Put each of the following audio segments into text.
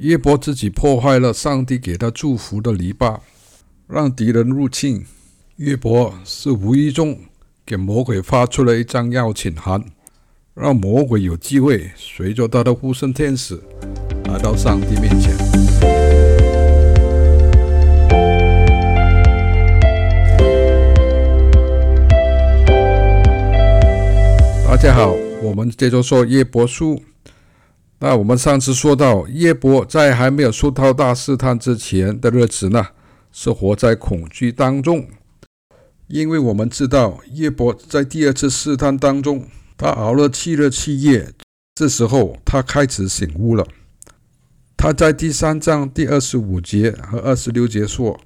约伯自己破坏了上帝给他祝福的篱笆，让敌人入侵。约伯是无意中给魔鬼发出了一张邀请函，让魔鬼有机会随着他的呼声天使来到上帝面前。大家好，我们接着说约伯书。那我们上次说到，约伯在还没有受到大试探之前的日子呢，是活在恐惧当中。因为我们知道，约伯在第二次试探当中，他熬了七日七夜，这时候他开始醒悟了。他在第三章第二十五节和二十六节说：“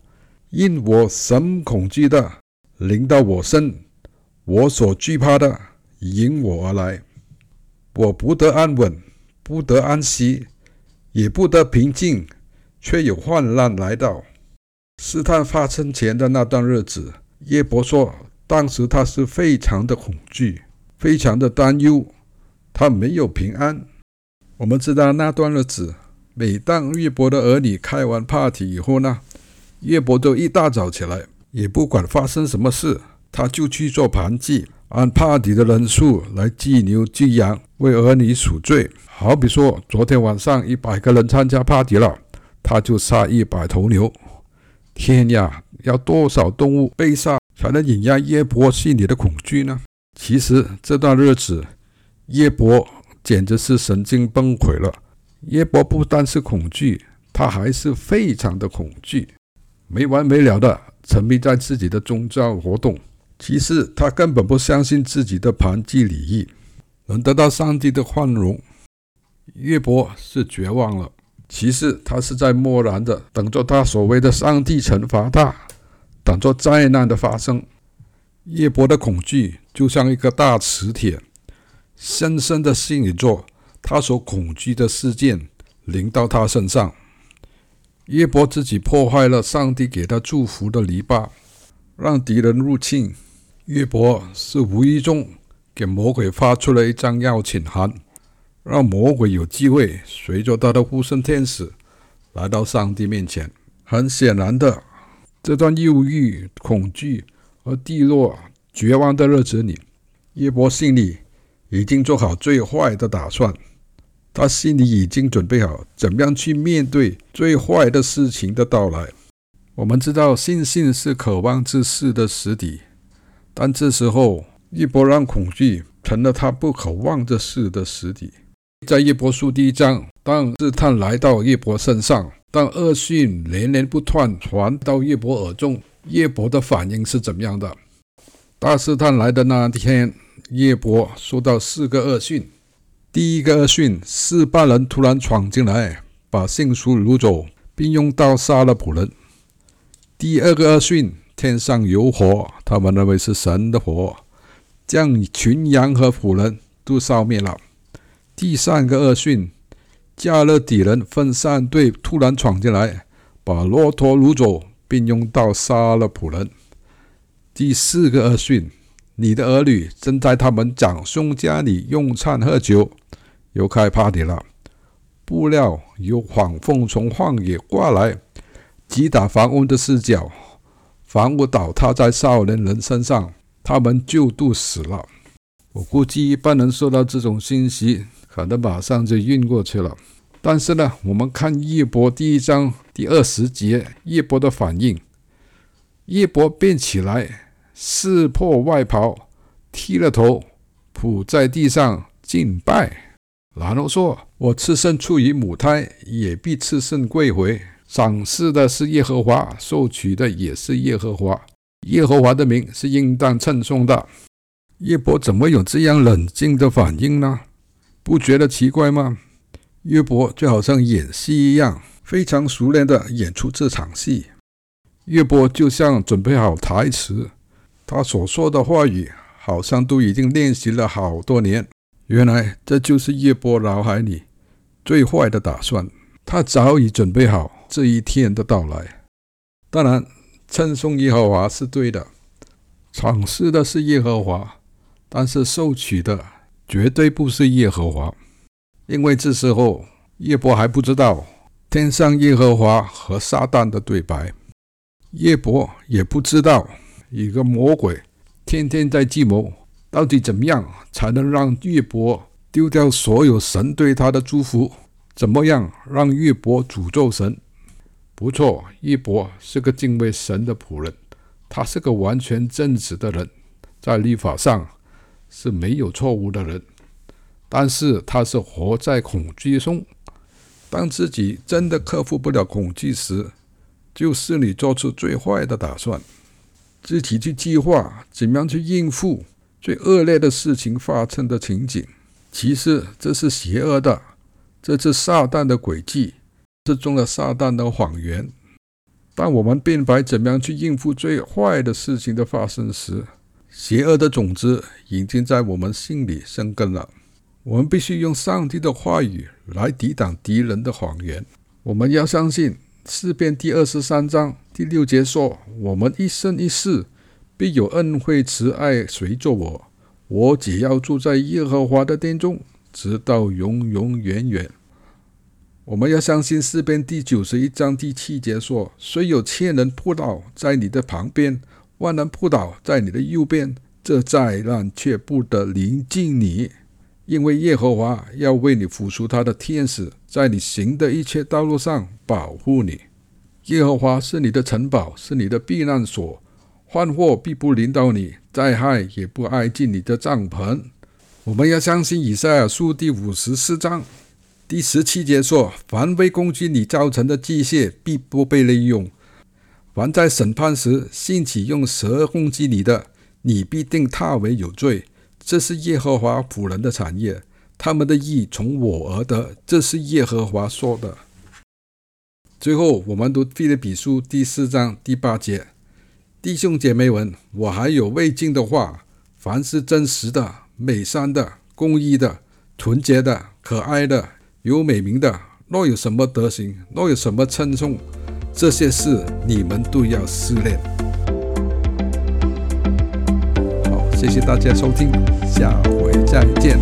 因我神恐惧的临到我身，我所惧怕的迎我而来，我不得安稳。”不得安息，也不得平静，却有患难来到。试探发生前的那段日子，约伯说，当时他是非常的恐惧，非常的担忧，他没有平安。我们知道那段日子，每当约伯的儿女开完 party 以后呢，约伯都一大早起来，也不管发生什么事，他就去做盘祭。按 party 的人数来祭牛祭羊，为儿女赎罪。好比说，昨天晚上一百个人参加 party 了，他就杀一百头牛。天呀，要多少动物被杀才能引压耶伯心里的恐惧呢？其实这段日子，耶伯简直是神经崩溃了。耶伯不单是恐惧，他还是非常的恐惧，没完没了的沉迷在自己的宗教活动。其实他根本不相信自己的盘祭礼仪能得到上帝的宽容。约伯是绝望了。其实他是在默然的等着他所谓的上帝惩罚他，等着灾难的发生。约伯的恐惧就像一个大磁铁，深深的吸引着他所恐惧的事件临到他身上。约伯自己破坏了上帝给他祝福的篱笆，让敌人入侵。约伯是无意中给魔鬼发出了一张邀请函，让魔鬼有机会随着他的呼声天使来到上帝面前。很显然的，这段忧郁、恐惧和低落、绝望的日子里，约伯心里已经做好最坏的打算，他心里已经准备好怎么样去面对最坏的事情的到来。我们知道，信心是渴望之事的实底。但这时候，一波让恐惧成了他不可忘这事的实底。在一波书第一章，当试探来到一波身上，当恶讯连连不断传到一波耳中，约伯的反应是怎么样的？大试探来的那天，叶伯收到四个恶讯。第一个恶讯，示巴人突然闯进来，把信书掳走，并用刀杀了仆人。第二个恶讯。天上有火，他们认为是神的火，将群羊和仆人都烧灭了。第三个恶讯，迦勒底人分散队突然闯进来，把骆驼掳走，并用刀杀了仆人。第四个恶讯，你的儿女正在他们长兄家里用餐喝酒，又开 party 了。不料有黄蜂从旷野刮来，击打房屋的四角。房屋倒塌在少年人身上，他们就都死了。我估计一般人收到这种信息，可能马上就晕过去了。但是呢，我们看叶伯第一章第二十节，叶伯的反应：叶伯便起来，撕破外袍，剃了头，伏在地上敬拜，然后说：“我赤身出于母胎，也必赤身归回。”赏赐的是耶和华，收取的也是耶和华。耶和华的名是应当称颂的。约伯怎么有这样冷静的反应呢？不觉得奇怪吗？约伯就好像演戏一样，非常熟练地演出这场戏。约伯就像准备好台词，他所说的话语好像都已经练习了好多年。原来这就是约伯脑海里最坏的打算，他早已准备好。这一天的到来，当然称颂耶和华是对的，赏赐的是耶和华，但是收取的绝对不是耶和华，因为这时候约伯还不知道天上耶和华和撒旦的对白。约伯也不知道，一个魔鬼天天在计谋，到底怎么样才能让约伯丢掉所有神对他的祝福？怎么样让约伯诅咒神？不错，一博是个敬畏神的仆人，他是个完全正直的人，在律法上是没有错误的人。但是他是活在恐惧中，当自己真的克服不了恐惧时，就是你做出最坏的打算，自己去计划怎么样去应付最恶劣的事情发生的情景。其实这是邪恶的，这是撒旦的诡计，是中了撒旦的谎言。当我们明白怎么样去应付最坏的事情的发生时，邪恶的种子已经在我们心里生根了。我们必须用上帝的话语来抵挡敌人的谎言。我们要相信。诗篇第二十三章第六节说：“我们一生一世必有恩惠慈爱随着我，我只要住在耶和华的殿中，直到永永远远。”我们要相信诗篇第九十一章第七节说：“虽有千人扑倒在你的旁边，万人扑倒在你的右边，这灾难却不得临近你。”因为耶和华要为你付出他的天使，在你行的一切道路上保护你。耶和华是你的城堡，是你的避难所，患祸必不临到你，灾害也不挨近你的帐篷。我们要相信以赛亚书第五十四章第十七节说：“凡为攻击你造成的机械，必不被利用；凡在审判时兴起用舌攻击你的，你必定他为有罪。”这是耶和华仆人的产业，他们的义从我而得。这是耶和华说的。最后，我们读腓立比书第四章第八节：弟兄姐妹们，我还有未尽的话：凡是真实的、美善的、公义的、纯洁的、可爱的、有美名的，若有什么德行，若有什么称颂，这些事你们都要思念。谢谢大家收听，下回再见。